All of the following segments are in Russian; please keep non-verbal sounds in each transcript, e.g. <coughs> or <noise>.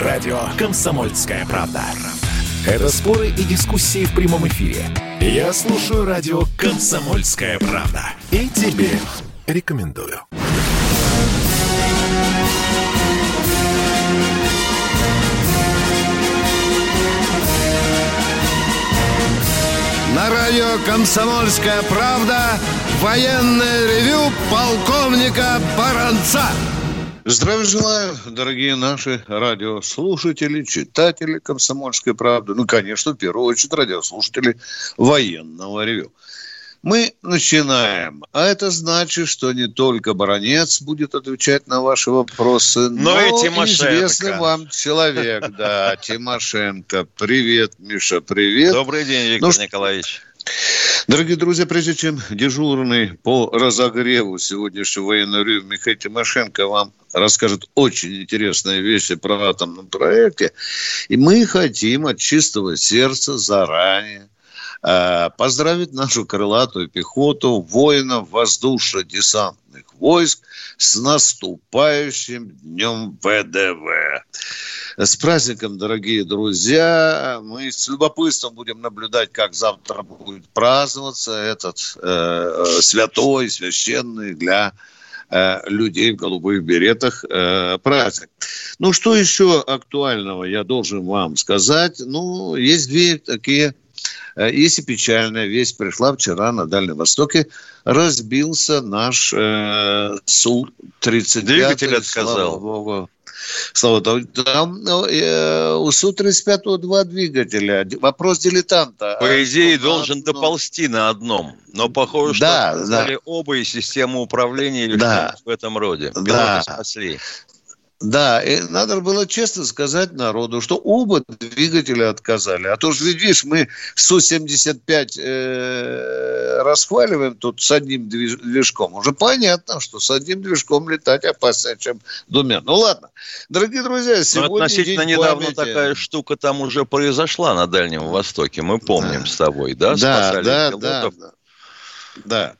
Радио «Комсомольская правда». Это споры и дискуссии в прямом эфире. Я слушаю радио «Комсомольская правда». И тебе рекомендую. На радио «Комсомольская правда» военное ревю полковника Баранца. Здравия желаю, дорогие наши радиослушатели, читатели «Комсомольской правды». Ну, конечно, в первую очередь радиослушатели военного ревю. Мы начинаем. А это значит, что не только Баранец будет отвечать на ваши вопросы, но, но и известный вам человек, да, Тимошенко. Привет, Миша, привет. Добрый день, Виктор ну, Николаевич. Дорогие друзья, прежде чем дежурный по разогреву сегодняшнего военного ревю Михаил Тимошенко вам расскажет очень интересные вещи про атомном проекте, и мы хотим от чистого сердца заранее э, поздравить нашу крылатую пехоту, воинов воздушно-десантных войск с наступающим днем ВДВ. С праздником, дорогие друзья! Мы с любопытством будем наблюдать, как завтра будет праздноваться этот э, святой, священный для э, людей в голубых беретах э, праздник. Ну, что еще актуального я должен вам сказать? Ну, есть две такие э, есть и печальная весть. Пришла вчера на Дальнем Востоке. Разбился наш э, Су-35. Двигатель отказал. Слава Богу. Слава там ну, э, у Су-35 два двигателя. Вопрос дилетанта. По идее, а, должен одном... доползти на одном. Но похоже, да, что да. оба и систему управления или да. что в этом роде. Пилоты да. спасли. Да, и надо было честно сказать народу, что оба двигателя отказали. А то же, видишь, мы Су-75 э, расхваливаем тут с одним движком. Уже понятно, что с одним движком летать опаснее, чем двумя. Ну ладно. Дорогие друзья, сегодня Но относительно недавно памяти... такая штука там уже произошла на Дальнем Востоке. Мы помним да. с тобой, да? Да, Спасали да, да, да. Да.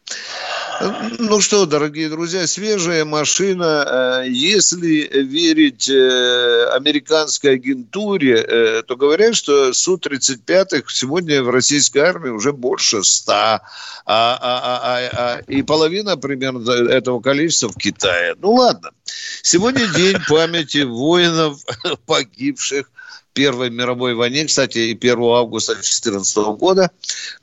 Ну что, дорогие друзья, свежая машина. Э, если верить э, американской агентуре, э, то говорят, что Су-35 сегодня в российской армии уже больше ста, а, а, а, а, а, и половина примерно этого количества в Китае. Ну ладно. Сегодня день памяти воинов, <laughs> погибших Первой мировой войне, кстати, и 1 августа 2014 года,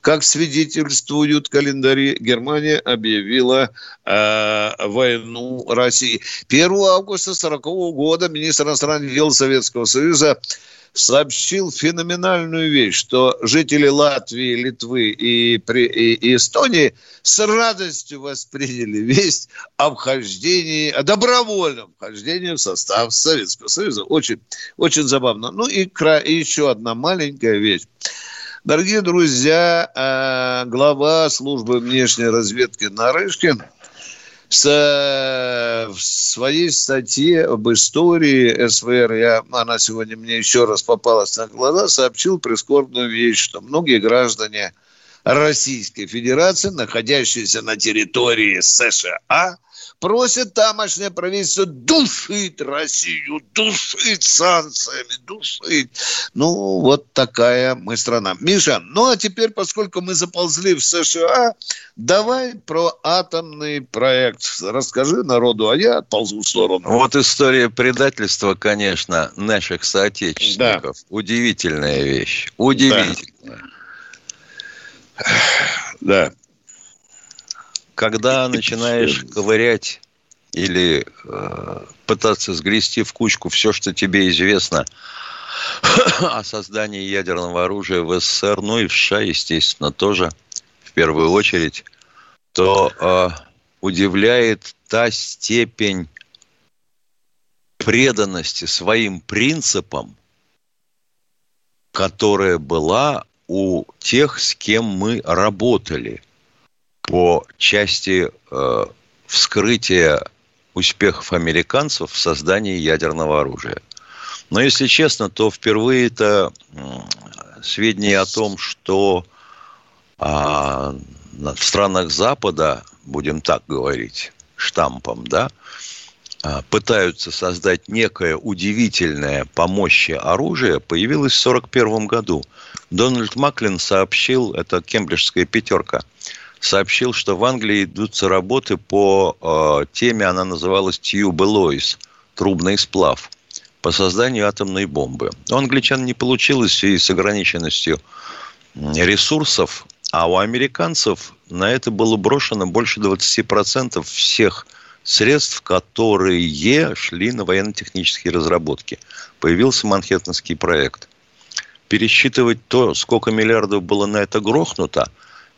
как свидетельствуют календари, Германия объявила э, войну России. 1 августа 1940 года министр иностранных дел Советского Союза сообщил феноменальную вещь, что жители Латвии, Литвы и, и, и Эстонии с радостью восприняли весть о вхождении, о добровольном вхождении в состав Советского Союза. Очень, очень забавно. Ну и, и еще одна маленькая вещь. Дорогие друзья, э, глава службы внешней разведки Нарышкин – с, в своей статье об истории СВР, я, она сегодня мне еще раз попалась на глаза, сообщил прискорбную вещь, что многие граждане Российской Федерации, находящиеся на территории США, просят тамошнее правительство душить Россию, душить санкциями, душить. Ну, вот такая мы страна. Миша, ну а теперь, поскольку мы заползли в США, давай про атомный проект. Расскажи народу, а я отползу в сторону. Вот история предательства, конечно, наших соотечественников. Да. Удивительная вещь. Удивительная. Да когда начинаешь ковырять или э, пытаться сгрести в кучку все, что тебе известно о создании ядерного оружия в СССР, ну и в США, естественно, тоже в первую очередь, то э, удивляет та степень преданности своим принципам, которая была у тех, с кем мы работали по части э, вскрытия успехов американцев в создании ядерного оружия. Но если честно, то впервые это сведения о том, что а, в странах Запада, будем так говорить, штампом, да, а, пытаются создать некое удивительное по мощи оружие, появилось в 1941 году. Дональд Маклин сообщил, это кембриджская пятерка, сообщил, что в Англии идутся работы по э, теме, она называлась тюбелойс, трубный сплав, по созданию атомной бомбы. У англичан не получилось связи с ограниченностью ресурсов, а у американцев на это было брошено больше 20% всех средств, которые шли на военно-технические разработки. Появился Манхэттенский проект. Пересчитывать то, сколько миллиардов было на это грохнуто,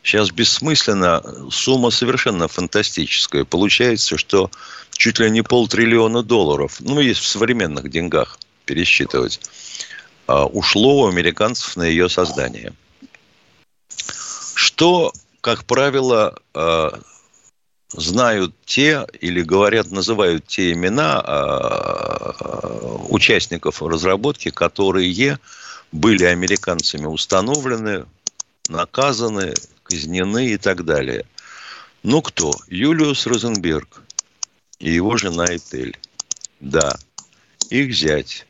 сейчас бессмысленно. Сумма совершенно фантастическая. Получается, что чуть ли не полтриллиона долларов, ну, есть в современных деньгах пересчитывать, а, ушло у американцев на ее создание. Что, как правило, а, знают те или говорят, называют те имена э, участников разработки, которые были американцами установлены, наказаны, казнены и так далее. Ну кто? Юлиус Розенберг и его жена Этель. Да. Их зять.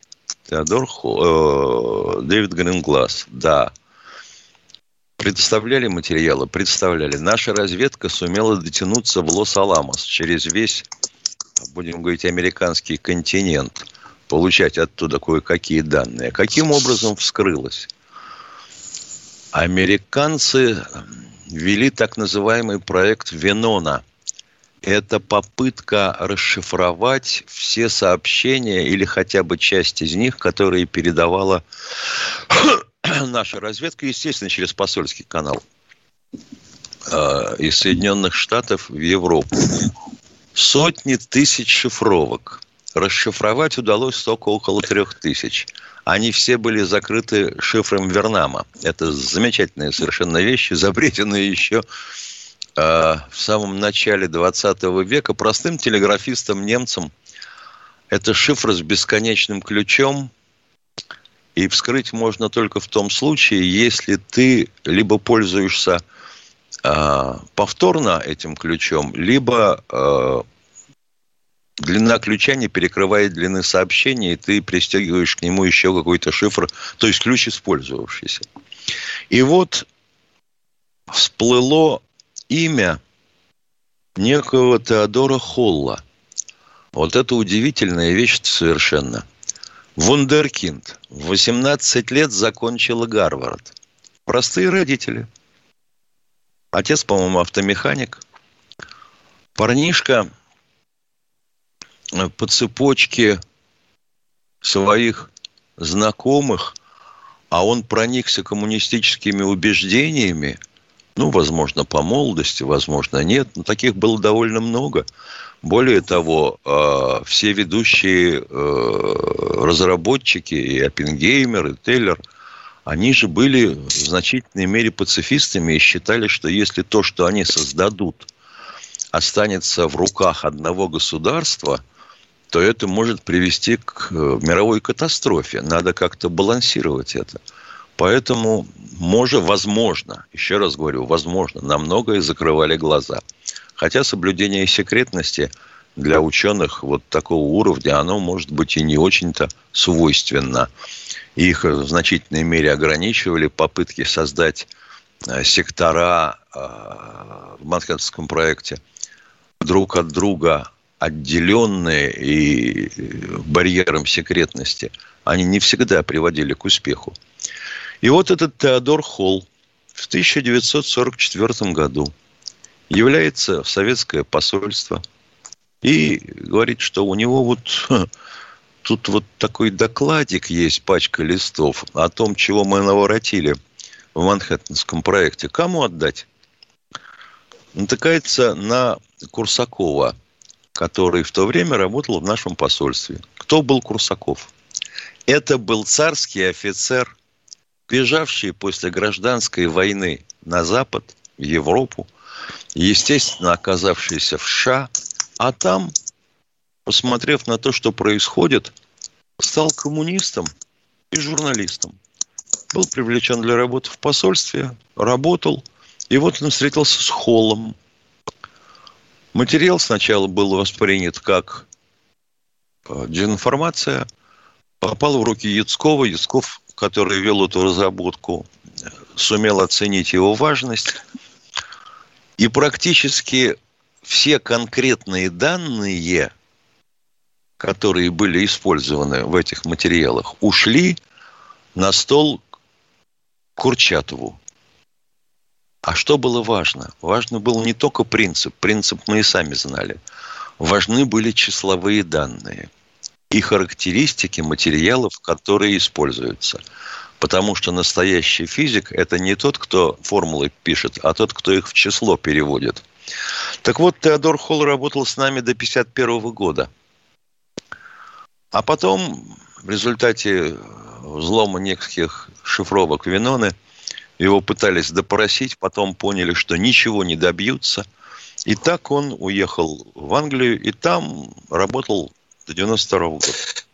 Теодор Хо... э, Дэвид Гринглас. Да. Предоставляли материалы? Представляли. Наша разведка сумела дотянуться в Лос-Аламос через весь, будем говорить, американский континент, получать оттуда кое-какие данные. Каким образом вскрылось? Американцы вели так называемый проект Венона. Это попытка расшифровать все сообщения или хотя бы часть из них, которые передавала <coughs> наша разведка, естественно, через посольский канал э, из Соединенных Штатов в Европу. Сотни тысяч шифровок. Расшифровать удалось только около трех тысяч. Они все были закрыты шифром Вернама. Это замечательные совершенно вещи, изобретенные еще э, в самом начале 20 века простым телеграфистам немцам. Это шифр с бесконечным ключом, и вскрыть можно только в том случае, если ты либо пользуешься э, повторно этим ключом, либо э, длина ключа не перекрывает длины сообщения, и ты пристегиваешь к нему еще какой-то шифр, то есть ключ использовавшийся. И вот всплыло имя некого Теодора Холла. Вот это удивительная вещь совершенно – Вундеркинд. В 18 лет закончила Гарвард. Простые родители. Отец, по-моему, автомеханик. Парнишка по цепочке своих знакомых, а он проникся коммунистическими убеждениями, ну, возможно, по молодости, возможно, нет, но таких было довольно много – более того, э, все ведущие э, разработчики, и Оппенгеймер, и Тейлер, они же были в значительной мере пацифистами и считали, что если то, что они создадут, останется в руках одного государства, то это может привести к э, мировой катастрофе. Надо как-то балансировать это. Поэтому, может, возможно, еще раз говорю, возможно, на многое закрывали глаза – Хотя соблюдение секретности для ученых вот такого уровня, оно может быть и не очень-то свойственно. Их в значительной мере ограничивали попытки создать э, сектора э, в Манхэттенском проекте друг от друга отделенные и барьером секретности, они не всегда приводили к успеху. И вот этот Теодор Холл в 1944 году – является в советское посольство и говорит, что у него вот тут вот такой докладик есть, пачка листов о том, чего мы наворотили в Манхэттенском проекте. Кому отдать? Натыкается на Курсакова, который в то время работал в нашем посольстве. Кто был Курсаков? Это был царский офицер, бежавший после гражданской войны на Запад, в Европу – естественно, оказавшийся в США, а там, посмотрев на то, что происходит, стал коммунистом и журналистом. Был привлечен для работы в посольстве, работал, и вот он встретился с Холлом. Материал сначала был воспринят как э, дезинформация попала в руки Яцкова. Яцков, который вел эту разработку, сумел оценить его важность. И практически все конкретные данные, которые были использованы в этих материалах, ушли на стол Курчатову. А что было важно? Важно был не только принцип. Принцип мы и сами знали. Важны были числовые данные и характеристики материалов, которые используются. Потому что настоящий физик – это не тот, кто формулы пишет, а тот, кто их в число переводит. Так вот, Теодор Холл работал с нами до 1951 года. А потом, в результате взлома неких шифровок Виноны, его пытались допросить, потом поняли, что ничего не добьются. И так он уехал в Англию, и там работал до 92 года.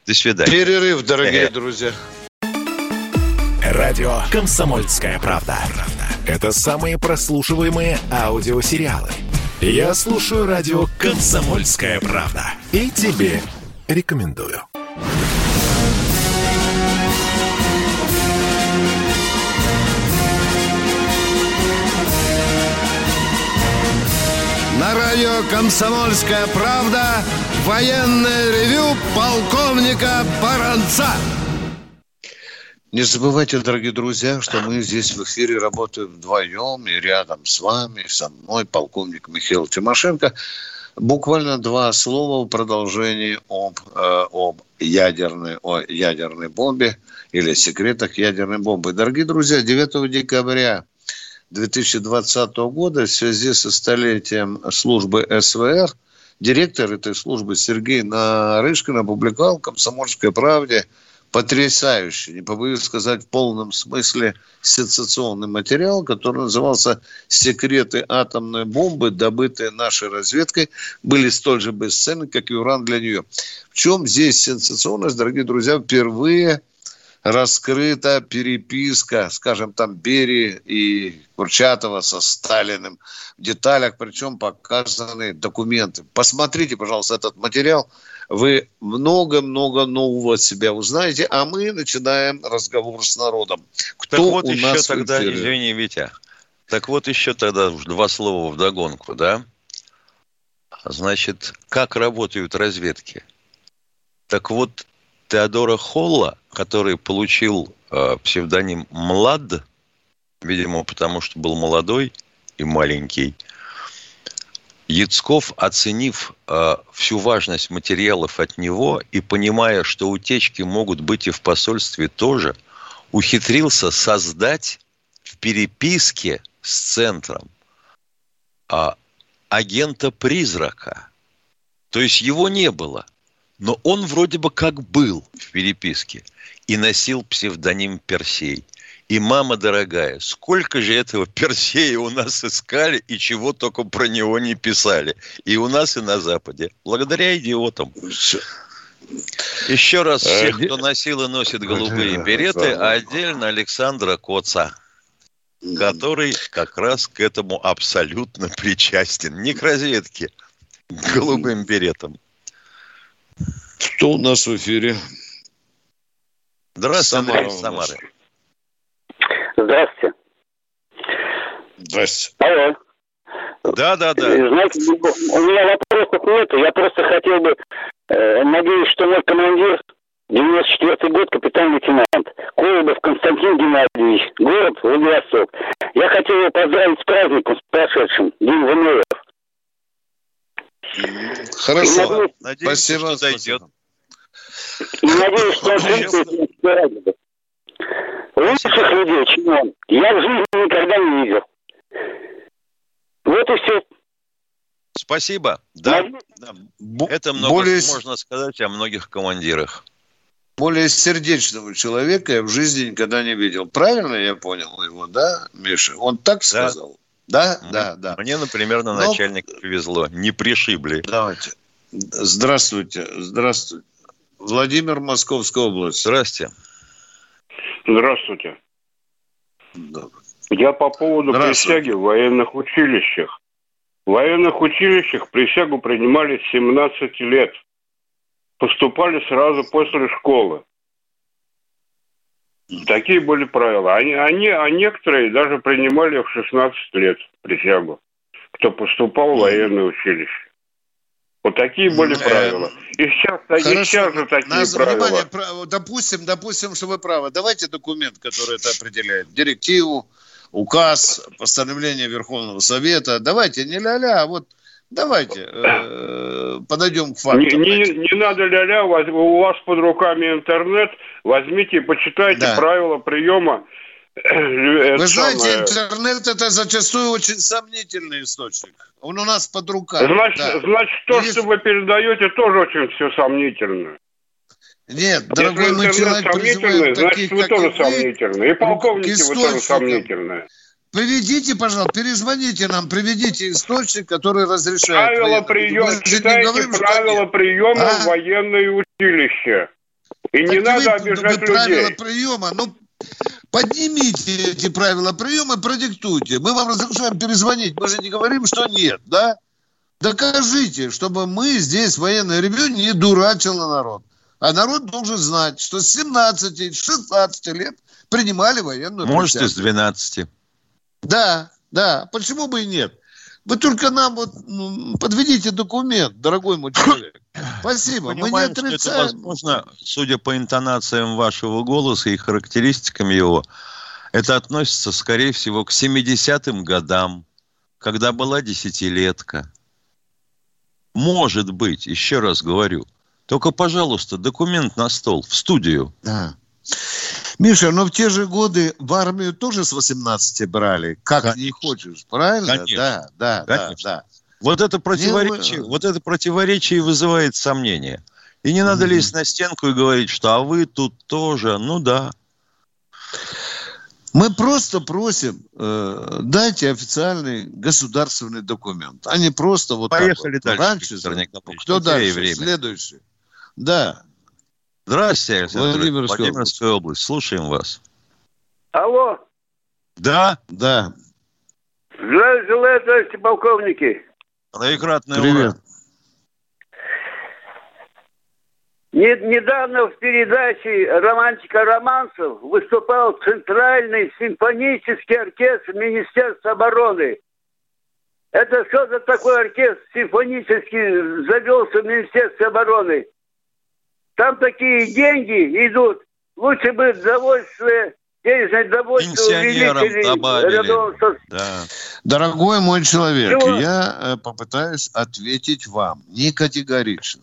До свидания. Перерыв, дорогие друзья. Радио «Комсомольская правда». Это самые прослушиваемые аудиосериалы. Я слушаю радио «Комсомольская правда». И тебе рекомендую. Радио «Комсомольская правда» военное ревю полковника Баранца. Не забывайте, дорогие друзья, что мы здесь в эфире работаем вдвоем, и рядом с вами, со мной, полковник Михаил Тимошенко. Буквально два слова в продолжении об, э, об ядерной, о ядерной бомбе или секретах ядерной бомбы. Дорогие друзья, 9 декабря 2020 года в связи со столетием службы СВР директор этой службы Сергей Нарышкин опубликовал в «Комсомольской правде» потрясающий, не побоюсь сказать, в полном смысле сенсационный материал, который назывался «Секреты атомной бомбы, добытые нашей разведкой, были столь же бесценны, как и уран для нее». В чем здесь сенсационность, дорогие друзья? Впервые раскрыта переписка, скажем, там Берии и Курчатова со Сталиным в деталях, причем показаны документы. Посмотрите, пожалуйста, этот материал – вы много-много нового от себя узнаете, а мы начинаем разговор с народом. Кто так вот у еще нас тогда, извини, Витя, так вот еще тогда два слова в догонку, да? Значит, как работают разведки? Так вот, Теодора Холла, который получил э, псевдоним Млад, видимо, потому что был молодой и маленький, Яцков, оценив э, всю важность материалов от него и понимая, что утечки могут быть и в посольстве тоже, ухитрился создать в переписке с центром э, агента-призрака. То есть его не было, но он вроде бы как был в переписке и носил псевдоним Персей. И, мама дорогая, сколько же этого Персея у нас искали и чего только про него не писали. И у нас, и на Западе. Благодаря идиотам. Еще раз э, всех, кто носил и носит голубые береты, а отдельно Александра Коца, который как раз к этому абсолютно причастен. Не к разведке, к голубым беретам. Кто у нас в эфире? Здравствуйте, Самара. Самары. Здравствуйте. Здравствуйте. Алло. Да, да, да. Знаете, у меня вопросов нет. Я просто хотел бы, э, надеюсь, что мой командир 94 год, капитан-лейтенант Колобов Константин Геннадьевич, город Владивосток. Я хотел его поздравить с праздником, с прошедшим, День ВМФ. Хорошо. Надеюсь, Спасибо. Что дойдет. Надеюсь, что он Лучших людей, чем он, я в жизни никогда не видел. Вот и все. Спасибо. Да, да. это много более... можно сказать о многих командирах. Более сердечного человека я в жизни никогда не видел. Правильно я понял его, да, Миша? Он так да. сказал? Да, Мне, да, да. Мне, например, на Но... начальника повезло. Не пришибли. Давайте. Здравствуйте. Здравствуйте. Владимир, Московская область. Здравствуйте. Здравствуйте. Добрый. Я по поводу присяги в военных училищах. В военных училищах присягу принимали 17 лет. поступали сразу после школы. Такие были правила. Они, они, а некоторые даже принимали в 16 лет присягу, кто поступал в военное училище. Вот такие были э, правила. И сейчас, Хорошо. и сейчас же такие Нас, правила. Внимание, допустим, допустим, что вы правы. Давайте документ, который это определяет. Директиву, указ, постановление Верховного Совета. Давайте не ля-ля, а вот давайте э, подойдем к факту. Не, не, не надо ля-ля, у вас под руками интернет, возьмите и почитайте да. правила приема Вы знаете, самое... интернет это зачастую очень сомнительный источник. Он у нас под руками. Значит, да. значит то, Есть... что вы передаете, тоже очень все сомнительно. Нет, дорогой мой человек, сомнительный, значит, таких, вы тоже сомнительны. И полковники вы тоже сомнительные. Приведите, пожалуйста, перезвоните нам, приведите источник, который разрешает. Правила приема, читайте говорим, правила приема а? в военное училище. И так не надо вы, обижать вы людей. Правила приема, ну, Поднимите эти правила приема, продиктуйте. Мы вам разрешаем перезвонить. Мы же не говорим, что нет, да? Докажите, чтобы мы здесь, военное ревю, не дурачило народ. А народ должен знать, что с 17, 16 лет принимали военную Может, и с 12. Да, да. Почему бы и нет? Вы только нам вот ну, подведите документ, дорогой мой человек. <coughs> Спасибо. Понимаем, Мы не отрицаем. Что это возможно, судя по интонациям вашего голоса и характеристикам его, это относится, скорее всего, к 70-м годам, когда была десятилетка. Может быть, еще раз говорю. Только, пожалуйста, документ на стол, в студию. Да. Миша, но в те же годы в армию тоже с 18 брали, как Конечно. не хочешь, правильно? Конечно. Да, да, Конечно. да, да. Вот это противоречие, не, вот это противоречие вызывает сомнения. И не надо mm-hmm. лезть на стенку и говорить, что а вы тут тоже, ну да. Мы просто просим, э, дайте официальный государственный документ, а не просто вот Поехали так вот. дальше. Раньше, Кто дальше? Время. Следующий. Да. Здравствуйте, Александр. Владимирская, Владимирская область. Слушаем вас. Алло. Да? Да. Здравия желаю, товарищи полковники. Троекратный Привет. Недавно в передаче «Романтика романсов» выступал Центральный симфонический оркестр Министерства обороны. Это что за такой оркестр симфонический завелся в Министерстве обороны? Там такие деньги идут. Лучше бы довольствие денежное довольство увеличили. Добавили. Да. Дорогой мой человек, Чего? я э, попытаюсь ответить вам не категорично.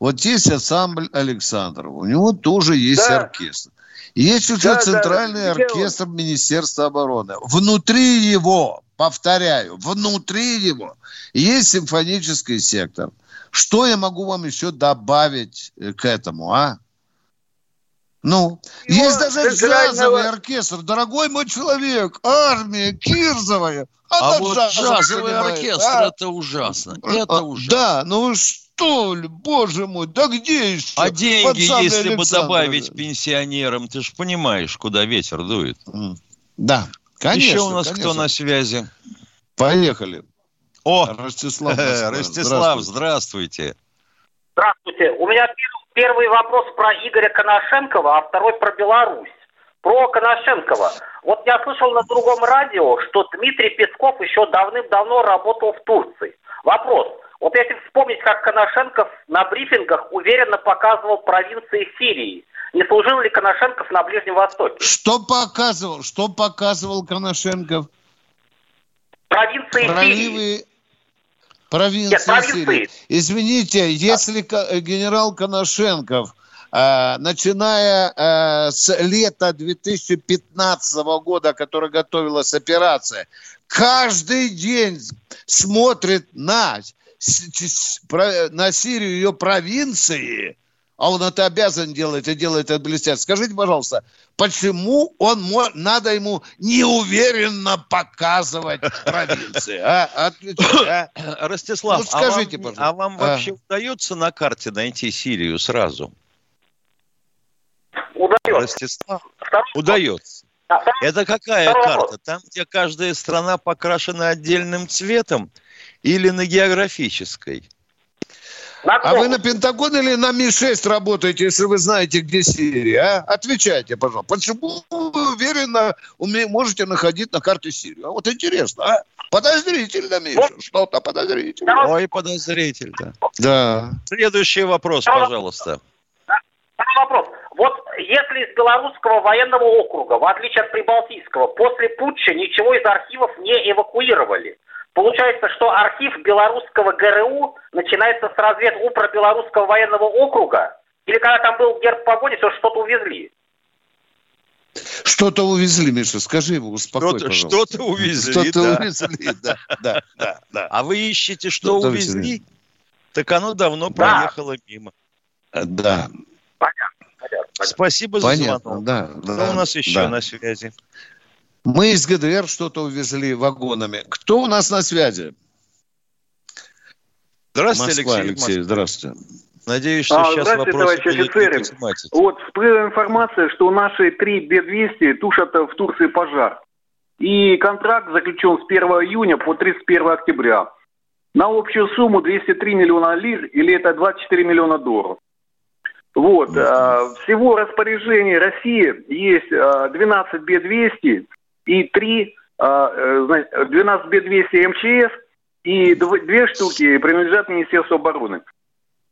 Вот есть ансамбль Александров, у него тоже есть да. оркестр. Есть уже да, центральный да, оркестр Министерства обороны. Внутри его, повторяю, внутри его есть симфонический сектор. Что я могу вам еще добавить э, к этому, а? Ну, Его есть даже джазовый оркестр, дорогой мой человек, армия Кирзовая. А вот джазовый оркестр, а? это ужасно, это а, ужасно. Да, ну что ли, боже мой, да где еще? А деньги, если бы добавить пенсионерам, ты же понимаешь, куда ветер дует. Да, конечно. Еще у нас конечно. кто на связи? Поехали. О, Ростислав, <laughs> Ростислав, здравствуйте. Здравствуйте. У меня первый вопрос про Игоря Коношенкова, а второй про Беларусь. Про Коношенкова. Вот я слышал на другом радио, что Дмитрий Песков еще давным-давно работал в Турции. Вопрос. Вот если вспомнить, как Коношенков на брифингах уверенно показывал провинции Сирии, не служил ли Коношенков на Ближнем Востоке? Что показывал? Что показывал Коношенков? Провинции Проливы... Сирии. Провинции, Нет, провинции. Сирии. Извините, если э, генерал Коношенков, э, начиная э, с лета 2015 года, который готовилась операция, каждый день смотрит на, на Сирию, ее провинции, а он это обязан делать и делает это блестяще. Скажите, пожалуйста, почему он надо ему неуверенно показывать провинции? А? Отвечай, а? <coughs> Ростислав, ну, скажите, а вам, пожалуйста. а вам вообще а. удается на карте найти Сирию сразу? Удается. Ростислав? Удается. Это какая Второй карта? Вопрос. Там, где каждая страна покрашена отдельным цветом или на географической? А вы на Пентагон или на Ми-6 работаете, если вы знаете, где Сирия? А? Отвечайте, пожалуйста. Почему вы уверенно можете находить на карте Сирию? А вот интересно, а? Подозрительно, Миша, что-то подозрительно. Ой, подозрительно. Да. Следующий вопрос, пожалуйста. Вопрос. Вот если из белорусского военного округа, в отличие от прибалтийского, после путча ничего из архивов не эвакуировали, Получается, что архив белорусского ГРУ начинается с разведупра белорусского военного округа? Или когда там был герб погони, все что-то увезли? Что-то увезли, Миша, скажи ему, успокой, Что-то, что-то увезли, Что-то да. увезли, да, да, да, да. А вы ищете, что увезли? увезли. Так оно давно Да. проехало мимо. Да, Понятно. понятно. Спасибо за понятно, звонок. да. Кто да, у нас еще да. на связи? Мы из ГДР что-то увезли вагонами. Кто у нас на связи? Здравствуйте, Москва, Алексей. Алексей, здравствуйте. Надеюсь, что А, сейчас здравствуйте, вопросы товарищи офицеры. Вот всплыла информация, что наши три Б-200 тушат в Турции пожар. И контракт заключен с 1 июня по 31 октября. На общую сумму 203 миллиона лир, или это 24 миллиона долларов. Вот. а, всего распоряжение России есть а, 12 Б-200 и 3, зна- 12 Б-200 МЧС и дв- две штуки принадлежат Министерству обороны.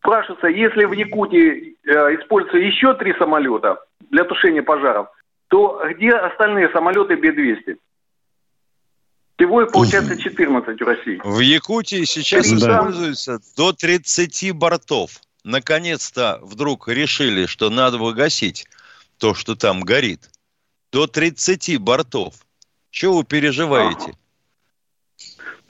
Спрашивается, если в Якутии э, используются еще три самолета для тушения пожаров, то где остальные самолеты Б-200? Всего их получается 14 в России. В Якутии сейчас Да. используется до 30 бортов. Наконец-то вдруг решили, что надо выгасить то, что там горит. До 30 бортов. Чего вы переживаете?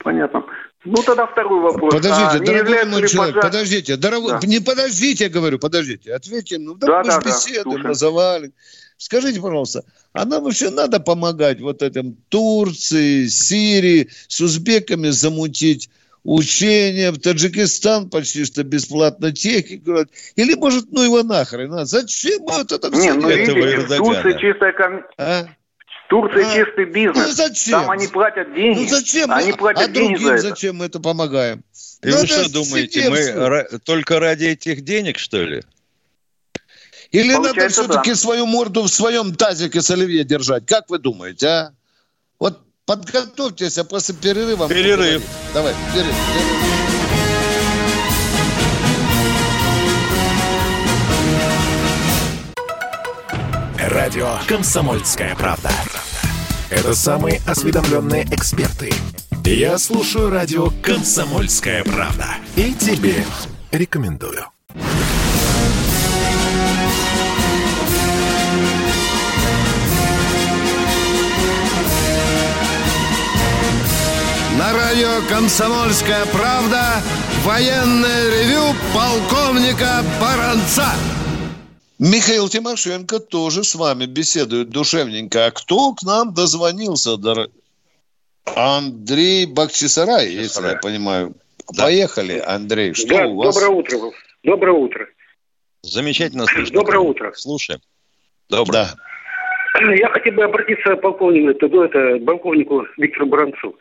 Понятно. Ну тогда второй вопрос. Подождите, А не дорогой мой человек, пожар- подождите, дорогой, Да. не подождите, я говорю, подождите, ответьте, ну да, Да, мы да, же да, беседуем, слушаем. называли. Скажите, пожалуйста, а нам вообще надо помогать вот этим Турции, Сирии, с узбеками замутить учения, в Таджикистан почти что бесплатно технику, или может, ну его нахрен, а зачем мы вот это Не, все ну делаем, этого видите. Турции чистая ком- а? в Турции А? чистый Ну бизнес. зачем? Там они платят деньги. Ну зачем? мы- Они платят а деньги другим за это. зачем мы это помогаем? И вы Надо что думаете, мы ра- только ради этих денег, что ли? Или надо Получается, все-таки да. свою морду в своем тазике с оливье держать? Как вы думаете, а? Вот подготовьтесь, а после перерыва... Перерыв. поговорим. Давай, перерыв. Радио «Комсомольская правда». Это самые осведомленные эксперты. Я слушаю радио «Комсомольская правда». И тебе рекомендую. Радио «Комсомольская правда» военное ревю полковника Баранца. Михаил Тимошенко тоже с вами беседует душевненько. А кто к нам дозвонился? дор- Андрей Бахчисарай, если я понимаю. Поехали, Андрей. Что Да, у вас? доброе утро. Доброе утро. Замечательно слышно. Доброе утро. Слушаем. Доброе. Да. Я хотел бы обратиться к полковнику, это, это, полковнику Виктору Баранцу.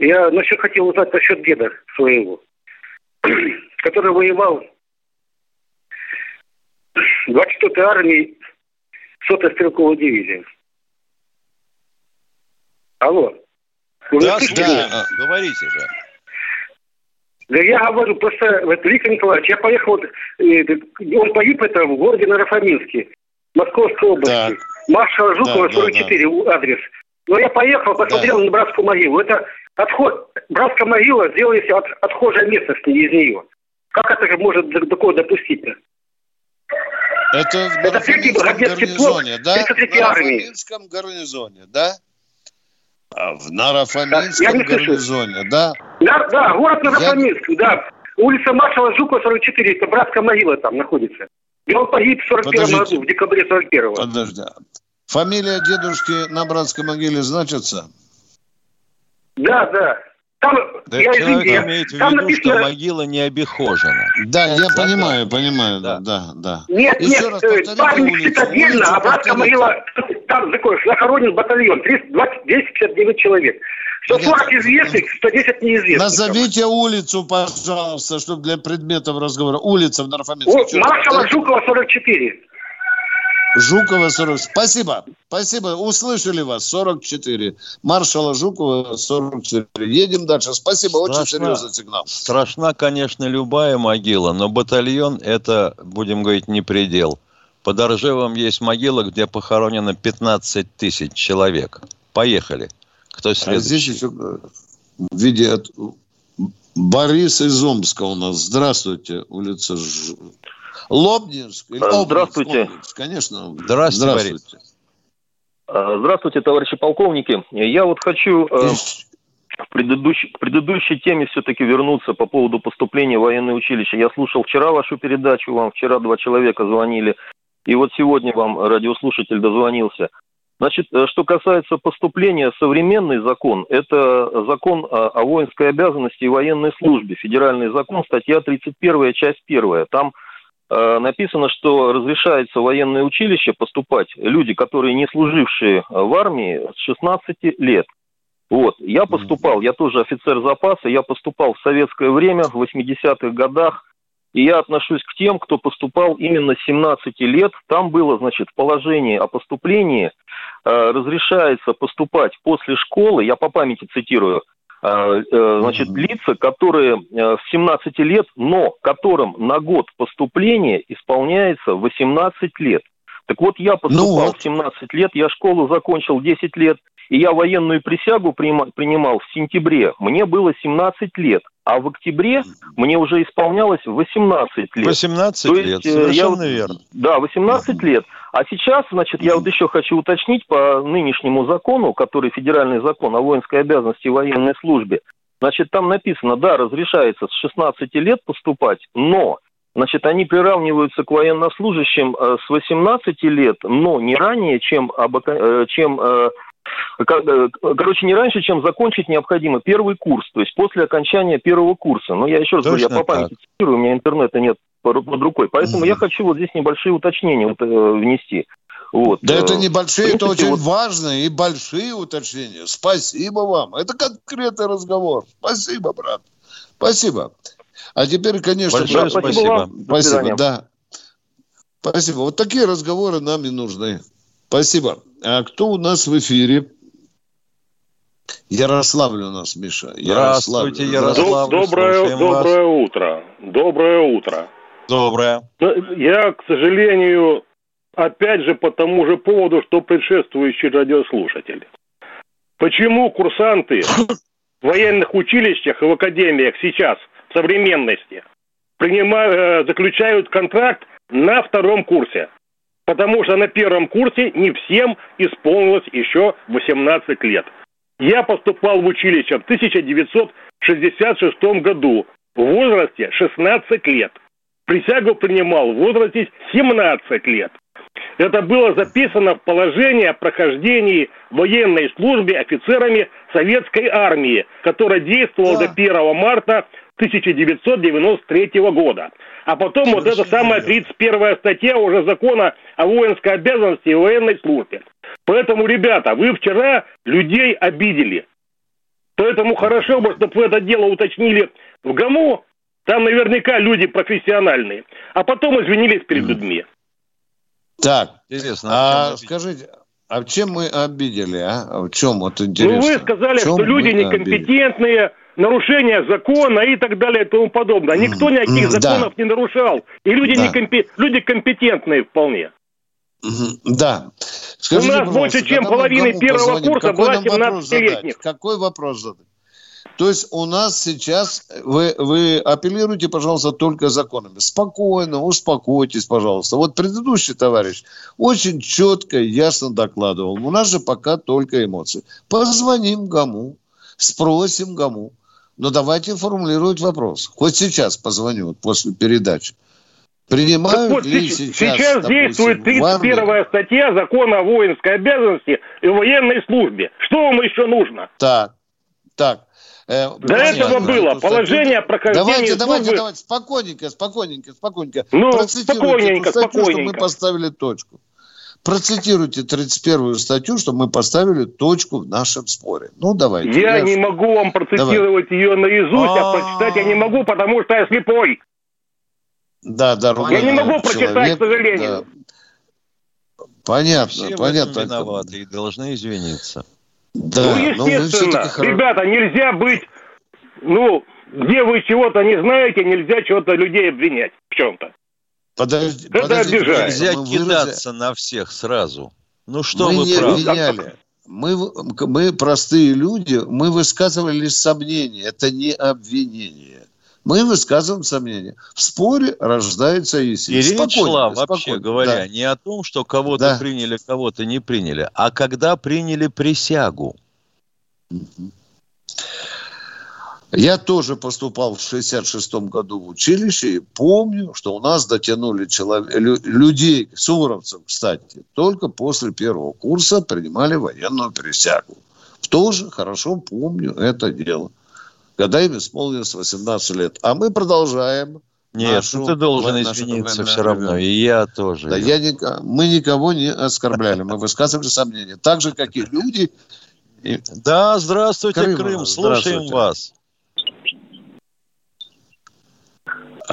Я насчет хотел узнать насчет деда своего, <clears throat> который воевал в 24-й армии 100-й стрелковой дивизии. Алло. Вы Да, слушаем. меня? Говорите же. Да я говорю, просто, вот, Виктор Николаевич, я поехал, э, он погиб это в городе Нарафаминске, Московской области. Так. Маршала Жукова, Да, да, 44, адрес. Но я поехал, посмотрел на братскую могилу. Это отход, братская могила сделалась от, с ней, из нее. Как это же может такое допустить-то? Это в Нарафаминском гарнизоне, да? 33-й В. Нарафаминском гарнизоне, да? А в Нарафаминском Я гарнизоне, да? Да, да, город Нарафаминск, да. Улица маршала Жукова, 44, это братская могила там находится. И он погиб в 41 Подождите. году, в декабре 41 Подожди. Фамилия дедушки на братской могиле значится? Да, да. там, да я человек извините, имеет в виду, написано... что могила не обихожена. Да, я да, понимаю, понимаю, да, да, да. Нет, Еще нет, э, памятник отдельно, а братская могила, там такой захоронен батальон, 259 человек. 140 известных, 110 неизвестных. Назовите улицу, пожалуйста, чтобы для предметов разговора. Улица в Нарфаминске. Маршала Жукова, 44. Жукова 40. Спасибо. Спасибо. Услышали вас. 44. Маршала Жукова 44. Едем дальше. Спасибо. Страшна, Очень серьезный сигнал. Страшна, конечно, любая могила, но батальон это, будем говорить, не предел. Под Оржевом есть могила, где похоронено 15 тысяч человек. Поехали. Кто следующий? А здесь еще в виде от... Борис из Омска у нас. Здравствуйте, улица Ж... Лобнинск. Или Обнинск, Здравствуйте. Обнинск, конечно. Здравствуйте, Здравствуйте. А, здравствуйте, товарищи полковники. Я вот хочу э, в предыдущей, к предыдущей теме все-таки вернуться по поводу поступления в военное училище. Я слушал вчера вашу передачу, вам вчера два человека звонили, и вот сегодня вам радиослушатель дозвонился. Значит, э, что касается поступления, современный закон – это закон о воинской обязанности и военной службе, федеральный закон, статья 31, часть 1. Там Э, написано, что разрешается в военное училище поступать люди, которые не служившие в армии с 16 лет. Вот, я поступал, я тоже офицер запаса, я поступал в советское время, в 80-х годах, и я отношусь к тем, кто поступал именно с 17 лет. Там было, значит, положение о поступлении, э, разрешается поступать после школы, я по памяти цитирую, э, значит, лица, которые э, в 17 лет, но которым на год поступления исполняется 18 лет. Так вот, я поступал ну вот. в 17 лет, я школу закончил 10 лет, и я военную присягу принимал в сентябре. Мне было 17 лет, а в октябре мне уже исполнялось 18 лет. 18 То есть, лет, э, совершенно я, верно. Да, 18 лет. А сейчас, значит, я вот еще хочу уточнить по нынешнему закону, который федеральный закон о воинской обязанности и военной службе. Значит, там написано, да, разрешается с 16 лет поступать, но Значит, они приравниваются к военнослужащим э, с 18 лет, но не ранее, чем, э, чем короче, не раньше, чем закончить необходимо первый курс, то есть после окончания первого курса. Но я еще раз Точно говорю, я по памяти цитирую, у меня интернета нет под рукой. Поэтому угу. я хочу вот здесь небольшие уточнения вот, э, внести. Вот. Да это э, небольшие, принципе, это очень вот... важные и большие уточнения. Спасибо вам. Это конкретный разговор. Спасибо, брат. Спасибо. А теперь, конечно, Большое брат, спасибо. Спасибо, да. Спасибо. Вот такие разговоры нам и нужны. Спасибо. А кто у нас в эфире? Ярославль у нас, Миша. Здравствуйте, Ярославль. Доброе, доброе утро. Доброе утро. Доброе. Я, к сожалению, опять же по тому же поводу, что предшествующий радиослушатель. Почему курсанты в военных училищах и в академиях сейчас, в современности, принимают, э, заключают контракт на втором курсе? Потому что на первом курсе не всем исполнилось еще 18 лет. Я поступал в училище в 1966 году в возрасте 16 лет. Присягу принимал в возрасте 17 лет. Это было записано в положение о прохождении военной службы офицерами советской армии, которая действовала да. до 1 марта 1993 года. А потом Совершенно вот эта самая 31 статья уже закона о воинской обязанности и военной службе. Поэтому, ребята, вы вчера людей обидели. Поэтому хорошо бы, чтобы вы это дело уточнили в ГАМУ. Там наверняка люди профессиональные. А потом извинились перед людьми. Так, интересно. А, а скажите, а в чем мы обидели, а? В чем вот интересно? Ну, вы сказали, что люди некомпетентные, обидели? Нарушение закона и так далее и тому подобное. Никто никаких законов да. не нарушал. И люди, да. некомпи... люди компетентные вполне. Да. Скажите, У нас больше, чем половина первого курса была 17-летних. Какой вопрос задать? То есть у нас сейчас, вы, вы апеллируете, пожалуйста, только законами. Спокойно, успокойтесь, пожалуйста. Вот предыдущий товарищ очень четко и ясно докладывал. У нас же пока только эмоции. Позвоним ГАМУ, спросим ГАМУ. Но давайте формулировать вопрос. Хоть сейчас позвоню, после передачи. Принимают вот, ли сейчас, сейчас допустим, действует 31 статья закона о воинской обязанности и военной службе. Что вам еще нужно? Так, так. Э, До этого было положение о прохождении Давайте, давайте, давайте, спокойненько, спокойненько, спокойненько. Ну, спокойненько, статью, спокойненько. Что мы поставили точку. Процитируйте 31-ю статью, что мы поставили точку в нашем споре. Ну, давайте. Я, я не могу вам процитировать Давай. ее наизусть, а прочитать я не могу, потому что я слепой. Да, дорогой Я не могу прочитать, к сожалению. Понятно, Все понятно. виноваты и должны извиниться. Да, ну, естественно. Ребята, нельзя быть, ну, где вы чего-то не знаете, нельзя чего-то людей обвинять в чем-то. Подожди, Это подожди, обижает. Нельзя мы кидаться выразили... на всех сразу. Ну что мы вы не обвиняли. Мы, мы простые люди, мы высказывали сомнения. Это не обвинение. Мы высказываем сомнения. В споре рождается истина. И речь шла, вообще говоря, да. не о том, что кого-то да. приняли, кого-то не приняли, а когда приняли присягу. Я тоже поступал в 66 году в училище и помню, что у нас дотянули человек, людей, суровцев, кстати, только после первого курса принимали военную присягу. Тоже хорошо помню это дело когда им исполнилось 18 лет. А мы продолжаем. Нет, нашу, ты должен извиниться все равно, и я тоже. Да, я не, мы никого не оскорбляли, мы высказывали сомнения. Так же, как и люди. И... Да, здравствуйте, Крым, Крым слушаем вас.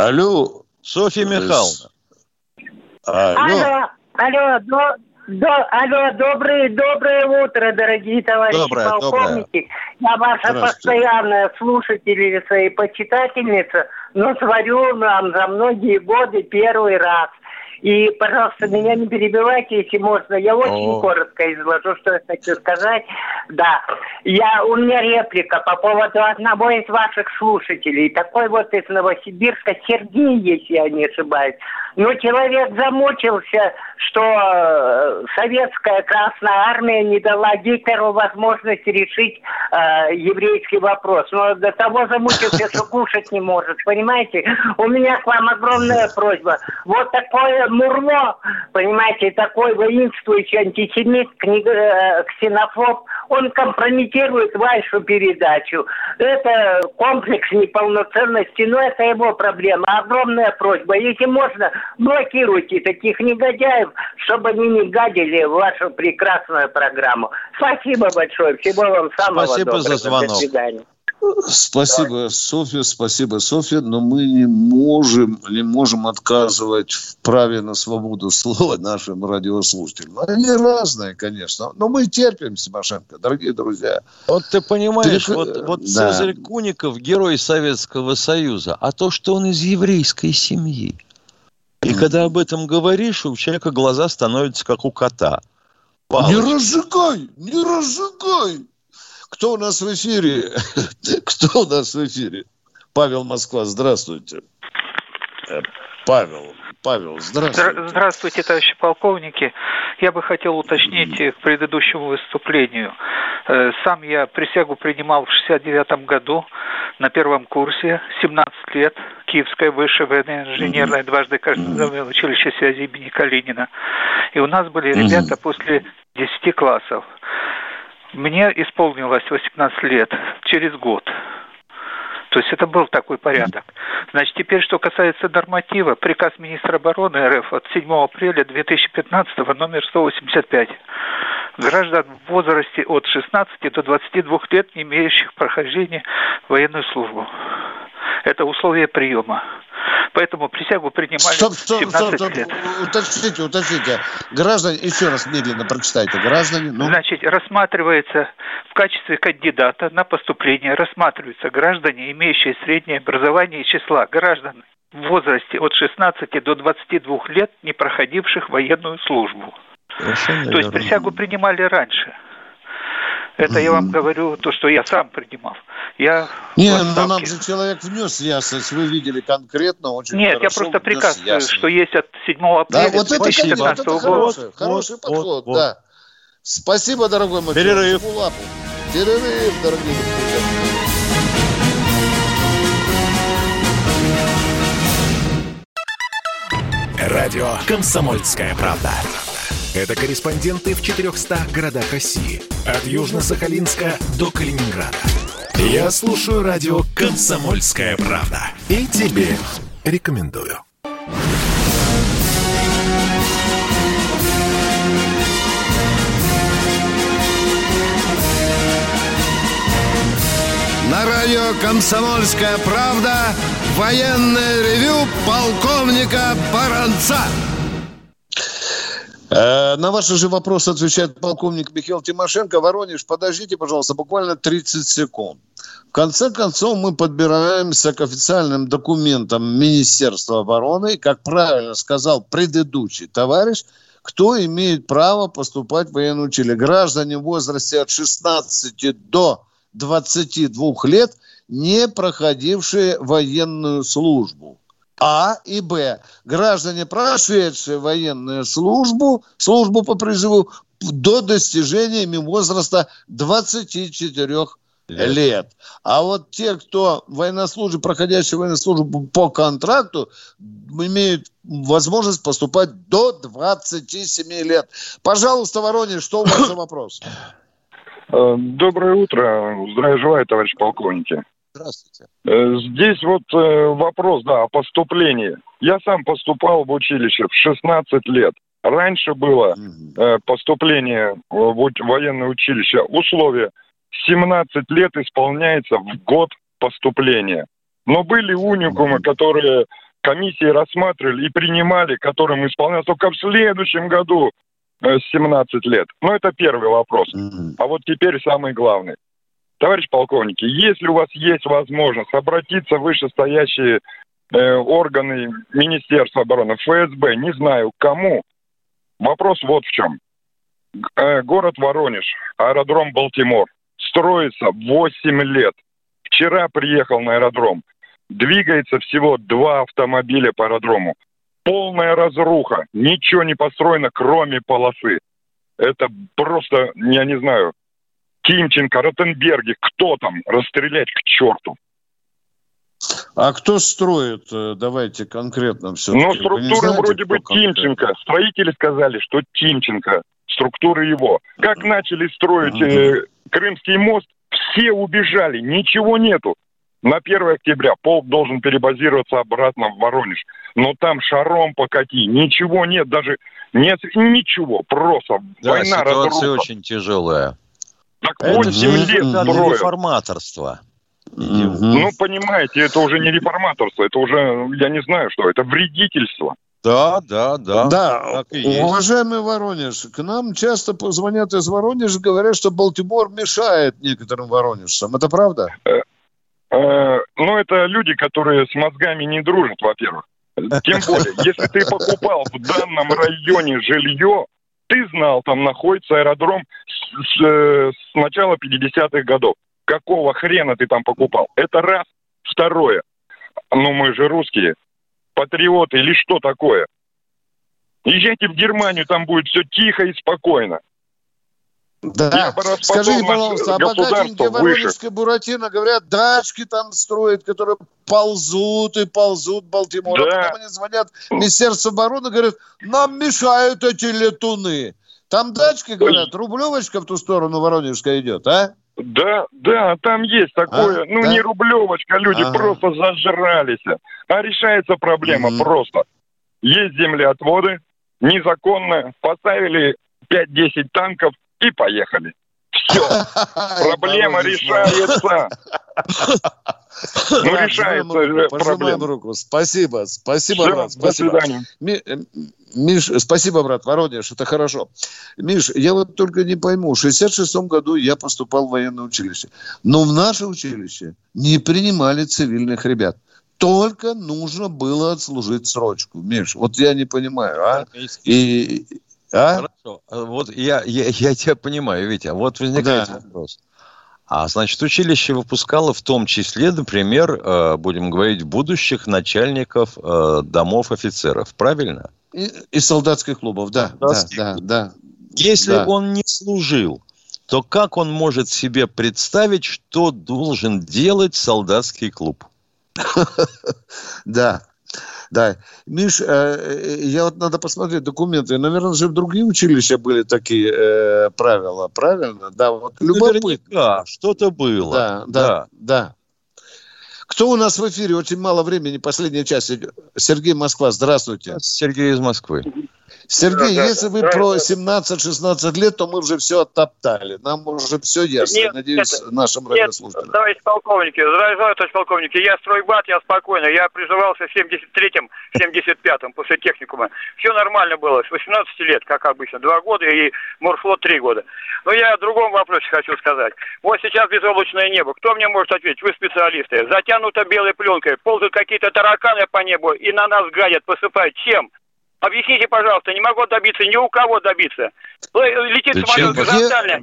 Алло. Софья Михайловна. Алло. Алло, алло, до, алло, доброе, доброе утро, дорогие товарищи доброе, полковники. Доброе. Я ваша постоянная слушательница и почитательница, но смотрю вам за многие годы первый раз. И, пожалуйста, меня не перебивайте, если можно. Я очень О. коротко изложу, что я хочу сказать. Да, я, у меня реплика по поводу одного из ваших слушателей. Такой вот из Новосибирска, Сергей, если я не ошибаюсь. Ну, человек замучился, что э, советская Красная Армия не дала Гитлеру возможность решить э, еврейский вопрос. Но до того замучился, что кушать не может. Понимаете? У меня к вам огромная просьба. Вот такое Мурло, понимаете, такой воинствующий антисемит, книга, э, ксенофоб, он компрометирует вашу передачу. Это комплекс неполноценности, но это его проблема. Огромная просьба. Если можно, блокируйте таких негодяев, чтобы они не гадили в вашу прекрасную программу. Спасибо большое. Всего вам самого Спасибо доброго. за звонок. До свидания. Спасибо, Софья, спасибо, Софья, но мы не можем, не можем отказывать в праве на свободу слова нашим радиослушателям. Они разные, конечно, но мы терпим, Тимошенко, дорогие друзья. Вот ты понимаешь, Перек... вот, вот да. Цезарь Куников, герой Советского Союза, а то, что он из еврейской семьи. И когда об этом говоришь, у человека глаза становятся как у кота. Палочка. Не разжигай, не разжигай. Кто у нас в эфире? <laughs> Кто у нас в эфире? Павел Москва, здравствуйте. Э, Павел, Павел, здравствуйте. Здравствуйте, товарищи полковники. Я бы хотел уточнить к предыдущему выступлению. Э, сам я присягу принимал в 69 году на первом курсе, 17 лет, Киевское высшее военно-инженерное дважды каждое училище связи имени Калинина. И у нас были ребята после 10 классов. Мне исполнилось 18 лет через год. То есть это был такой порядок. Значит, теперь, что касается норматива, приказ министра обороны РФ от 7 апреля 2015 номер 185. Граждан в возрасте от 16 до 22 лет, не имеющих прохождения военную службу. Это условие приема. Поэтому присягу принимали стоп, стоп, 17 стоп, стоп. лет. Уточните, уточните. Граждане, еще раз медленно прочитайте. Граждане, ну... Значит, рассматривается в качестве кандидата на поступление, рассматриваются граждане, имеющие среднее образование числа граждан в возрасте от 16 до 22 лет, не проходивших военную службу. Совершенно То есть присягу принимали раньше. Это я вам говорю то, что я сам принимал. Я Не, но нам же человек внес ясность, вы видели конкретно очень Нет, я просто приказ, ясность. что есть от 7 апреля да, вот 2015 это, вот это хороший, вот, хороший вот, подход, вот, да. Спасибо, дорогой мой Перерыв. Перерыв, дорогие друзья. Радио «Комсомольская правда». Это корреспонденты в 400 городах России. От Южно-Сахалинска до Калининграда Я слушаю радио «Комсомольская правда» и тебе рекомендую. На радио «Комсомольская правда» военное ревю полковника Баранца. Э, на ваши же вопросы отвечает полковник Михаил Тимошенко. Воронеж, подождите, пожалуйста, буквально 30 секунд. В конце концов, мы подбираемся к официальным документам Министерства обороны. Как правильно сказал предыдущий товарищ, кто имеет право поступать в военное училище. Граждане в возрасте от 16 до 22 лет, не проходившие военную службу. А и Б. Граждане, прошедшие военную службу, службу по призыву до достижения ими возраста 24 лет. лет. А вот те, кто военнослужащие, проходящие военную службу по контракту, имеют возможность поступать до 27 лет. Пожалуйста, Воронеж, что у вас за вопрос? Э, доброе утро. Здравия желаю, товарищ полковники. Здравствуйте. Э, здесь вот э, вопрос, да, о поступлении. Я сам поступал в училище в 16 лет. Раньше было поступление в военное училище. Условие 17 лет исполняется в год поступления. Но были уникумы, которые комиссии рассматривали и принимали, которым исполнялось только в следующем году 17 э, лет. Но это первый вопрос. А вот теперь самый главный. Товарищ полковники, если у вас есть возможность обратиться в вышестоящие э, органы Министерства обороны, ФСБ, не знаю кому, вопрос вот в чем. Э, город Воронеж, аэродром Балтимор, строится 8 лет. Вчера приехал на аэродром. Двигается всего два автомобиля по аэродрому полная разруха. Ничего не построено, кроме полосы. Это просто, я не знаю, Тимченко, Ротенберги, кто там, расстрелять к черту. А кто строит? Э, давайте конкретно все. Ну, структура знаете, вроде бы Тимченко. Строители сказали, что Тимченко. Структура его. Как начали строить э, Крымский мост, все убежали, ничего нету. На 1 октября полк должен перебазироваться обратно в Воронеж. Но там шаром покати, ничего нет, даже нет ничего, просто да, война ситуация разруха. очень тяжелая. Так это 8 лет строят. реформаторство. Mm-hmm. Ну, понимаете, это уже не реформаторство, это уже, я не знаю что, это вредительство. Да, да, да. Да, уважаемый Воронеж, к нам часто позвонят из Воронежа, говорят, что Балтимор мешает некоторым воронежцам. Это правда? Э, Э, ну, это люди, которые с мозгами не дружат, во-первых. Тем более, если ты покупал в данном районе жилье, ты знал, там находится аэродром с, с, э, с начала 50-х годов. Какого хрена ты там покупал? Это раз. Второе. Ну, мы же русские. Патриоты или что такое? Езжайте в Германию, там будет все тихо и спокойно. Да. Скажите, пожалуйста, а богатенькие Воронежской Буратино, говорят, дачки там строят, которые ползут и ползут Балтимор. Да. А потом они звонят в Министерство обороны, говорят, нам мешают эти летуны. Там дачки, говорят, рублевочка в ту сторону Воронежская идет, а? Да, да, там есть такое, а? ну да? не рублевочка, люди ага. просто зажрались. А решается проблема угу. просто. Есть землеотводы, незаконно, поставили 5-10 танков, и поехали. Все. <laughs> Проблема решается. Ну, решается проблема. руку. Спасибо. Спасибо, брат. Спасибо. До свидания. Миш, спасибо, брат. Воронеж, это хорошо. Миш, я вот только не пойму. В 66 году я поступал в военное училище. Но в наше училище не принимали цивильных ребят. Только нужно было отслужить срочку. Миш, вот я не понимаю, а? И, а? Хорошо. А вот я, я, <laughs> я тебя понимаю, Витя. Вот возникает да. вопрос. А значит, училище выпускало в том числе, например, э, будем говорить, будущих начальников э, домов офицеров, правильно? И, и солдатских клубов, да, да, да, да. Если да. он не служил, то как он может себе представить, что должен делать солдатский клуб? <laughs> Да. Да. Миш, э, я вот надо посмотреть документы. Наверное, же в другие училища были такие э, правила, правильно? Да, вот любопытно. что-то было. Да, да, да, да. Кто у нас в эфире? Очень мало времени, последняя часть идет. Сергей Москва, здравствуйте. Сергей из Москвы. Сергей, да, если да, вы да, про 17-16 лет, то мы уже все оттоптали. Нам уже все ясно. Нет, Надеюсь, это, нашим нет, радиослушателям. Товарищ полковники, здравия товарищ полковники. Я стройбат, я спокойно. Я призывался в 73-м, 75-м, после техникума. Все нормально было. С 18 лет, как обычно. Два года и морфлот три года. Но я о другом вопросе хочу сказать. Вот сейчас безоблачное небо. Кто мне может ответить? Вы специалисты. Затянуто белой пленкой. Ползают какие-то тараканы по небу и на нас гадят, посыпают. Чем? Объясните, пожалуйста, не могу добиться, ни у кого добиться. Летит Зачем? самолет горизонтально.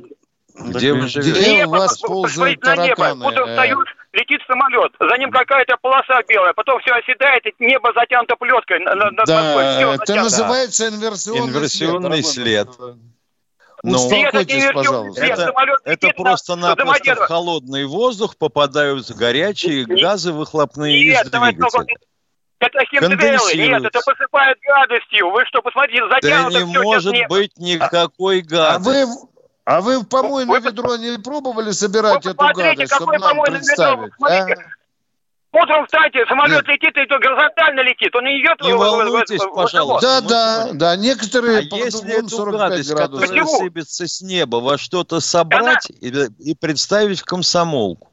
Где вы живете? Где у вас ползают на небо. Он встает, летит самолет, за ним какая-то полоса белая, потом все оседает, и небо затянуто плеткой. На, на, да, все это называется инверсионный, инверсионный след. след. Ну, Успокойтесь, это пожалуйста. Это, это просто-напросто в холодный воздух попадают горячие газы выхлопные Нет, из двигателя. Это химдрейлы. Нет, это посыпает гадостью. Вы что, посмотрите, затянуто Да не все, может нет. быть никакой гадости. А вы, а вы в помойное вы, ведро не пробовали собирать эту гадость, чтобы нам представить? Ведро, а? Утром встаньте, самолет да. летит, и то горизонтально летит. Он не идет не в, волнуйтесь, в, в, пожалуйста. Да, да, да. Некоторые... А если эту гадость, градусов. которая Почему? сыпется с неба, во что-то собрать Она... и, и представить в комсомолку?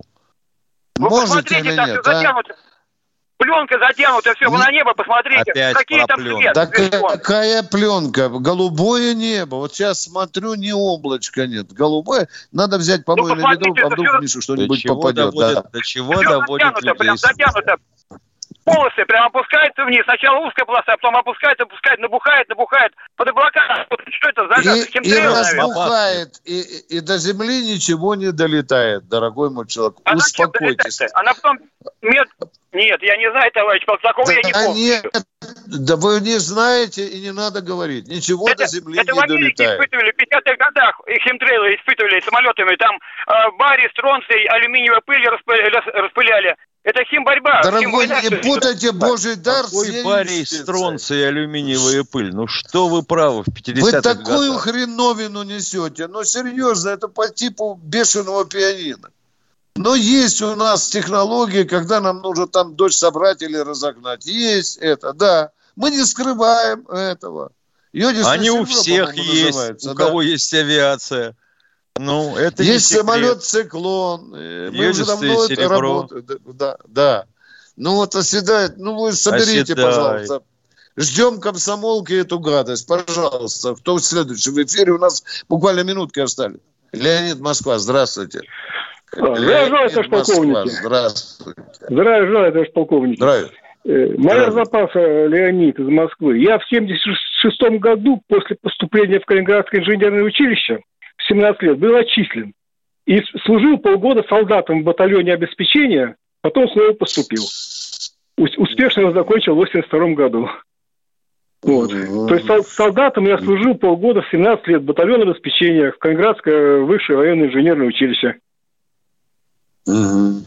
Вы Можете или нет, а? Пленка затянута, все, вы на небо посмотрите. Опять Какие там свет? Да какая пленка? Голубое небо. Вот сейчас смотрю, ни облачка нет. Голубое. Надо взять помойный ну, ведро, а вдруг Мишу что-нибудь попадет. Доводит, да. До чего все доводит затянуто, людей? Прям затянуто. Полосы прям опускаются вниз. Сначала узкая полоса, а потом опускается, опускает, набухает, набухает. Под облака. Что это за и, и разбухает, и, и, до земли ничего не долетает, дорогой мой человек. А Успокойтесь. Она потом мед нет, я не знаю, товарищ Полцаков, да, я не помню. Нет, да вы не знаете и не надо говорить. Ничего это, до земли это не долетает. Это в Америке испытывали в 50-х годах. Химтрейлы испытывали самолетами. Там э, барий, стронций, алюминиевая пыль распыляли. Дорогой, не путайте божий дар Какой с барий, стронций и алюминиевая пыль? Ну что вы правы в 50-х Вы такую годах. хреновину несете. Ну серьезно, это по типу бешеного пианино. Но есть у нас технологии, когда нам нужно там дочь собрать или разогнать. Есть это, да. Мы не скрываем этого. Они у всех есть, у да? кого есть авиация. Ну, это есть самолет «Циклон». Э, мы уже давно это работаем. Да, да. Ну вот оседает. Ну вы соберите, оседает. пожалуйста. Ждем комсомолки эту гадость. Пожалуйста. Кто следующий в эфире? У нас буквально минутки остались. Леонид Москва, здравствуйте. Здравия желаю, товарищ полковник. Здравствуйте. Здравия желаю, товарищ полковник. Здравия. Э, Моя запаса Леонид из Москвы. Я в 76 году после поступления в Калининградское инженерное училище в 17 лет был отчислен. И служил полгода солдатом в батальоне обеспечения, потом снова поступил. Успешно его закончил в 82 году. Вот. То есть солдатом я служил полгода в 17 лет в батальоне обеспечения в Калининградское высшее военное инженерное училище. Угу.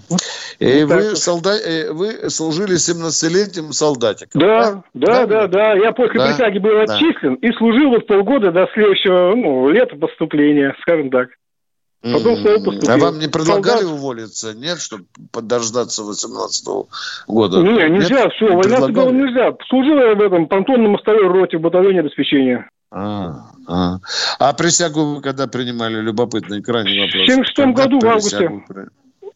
И вот вы, солдат, э, вы служили 17-летним солдатиком? Да, да, да, да, да. Я после да? присяги был отчислен да. и служил вот полгода до следующего ну, лета поступления, скажем так. Потом снова поступил. А вам не предлагали Солдат... уволиться? Нет, чтобы подождаться 18 -го года? Не, нельзя, Нет? все, увольняться было нельзя. Служил я в этом понтонном мостовой роте в батальоне обеспечения. А, а. а присягу вы когда принимали? Любопытный крайний вопрос. В 76 году в августе.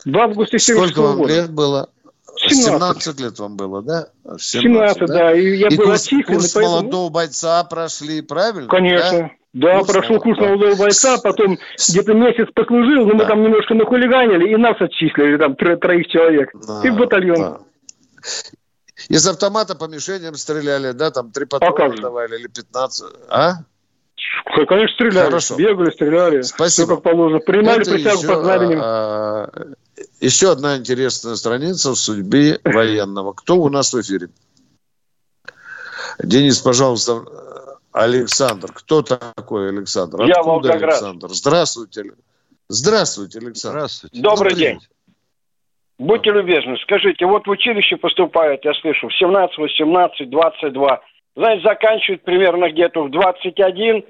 В августе Сколько вам лет было? 17. 17 лет вам было, да? 17, 17 да? да. И я и был курс, курс поэтому... молодого бойца прошли, правильно? Конечно. Да, да прошел курс молодого бойца, потом где-то месяц послужил, но да. мы там немножко нахулиганили, и нас отчислили, там, тро троих человек. Да, и в батальон. Да. Из автомата по мишеням стреляли, да, там три патрона а давали или 15, а? Конечно, стреляли. Хорошо. Бегали, стреляли. Спасибо. Все как положено. Принимали Это присягу еще, под знаменем. А, еще одна интересная страница в судьбе <laughs> военного. Кто у нас в эфире? Денис, пожалуйста, Александр. Кто такой Александр? Я Откуда Волгоград. Александр? Здравствуйте. Здравствуйте, Александр. Здравствуйте. Добрый день. будьте любезны, скажите, вот в училище поступают, я слышу, в 17, 18, 22. Знаете, заканчивают примерно где-то в 21,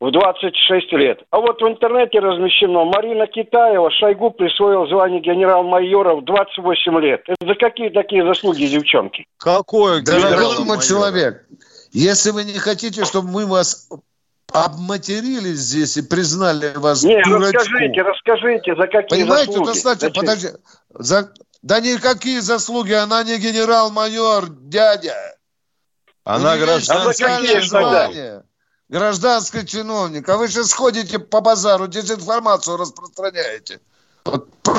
в 26 лет. А вот в интернете размещено, Марина Китаева, Шойгу присвоил звание генерал-майора в 28 лет. Это за какие такие заслуги, девчонки? Дорогой мой человек, если вы не хотите, чтобы мы вас обматерились здесь и признали вас Не, дурачку. расскажите, расскажите, за какие Понимаете, заслуги? Понимаете, подожди. За... Да никакие заслуги, она не генерал-майор, дядя. Она гражданская звание. Гражданский чиновник. А вы сейчас ходите по базару, дезинформацию распространяете.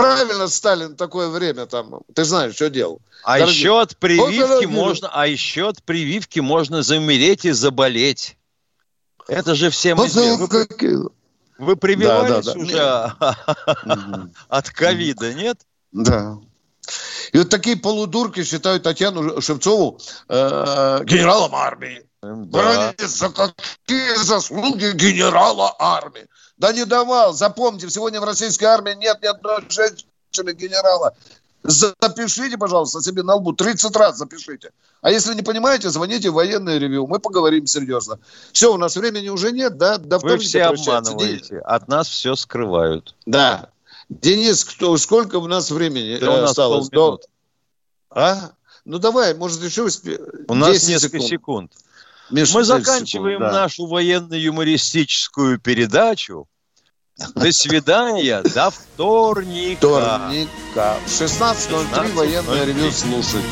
Правильно Сталин такое время там, ты знаешь, что делал. А Дорогие. еще от прививки вот, можно, а еще от прививки можно замереть и заболеть. Это же всем вот, известно. Вы, вы прививались да, да, да. уже от ковида, нет? Да. И вот такие полудурки считают Татьяну Шевцову э, генералом армии. Да. За какие заслуги генерала армии? Да не давал. Запомните, сегодня в российской армии нет ни одной женщины генерала. Запишите, пожалуйста, себе на лбу. 30 раз запишите. А если не понимаете, звоните в военное ревью. Мы поговорим серьезно. Все, у нас времени уже нет, да? До Вы все обманываете. От нас все скрывают. Да. Денис, кто, сколько у нас времени да, у нас осталось? До... А? Ну давай, может еще успе... У нас несколько секунд. секунд. Мы заканчиваем секунд, да. нашу военно-юмористическую передачу. До свидания, до вторника. Вторника. В 16.03 военное ревю слушать.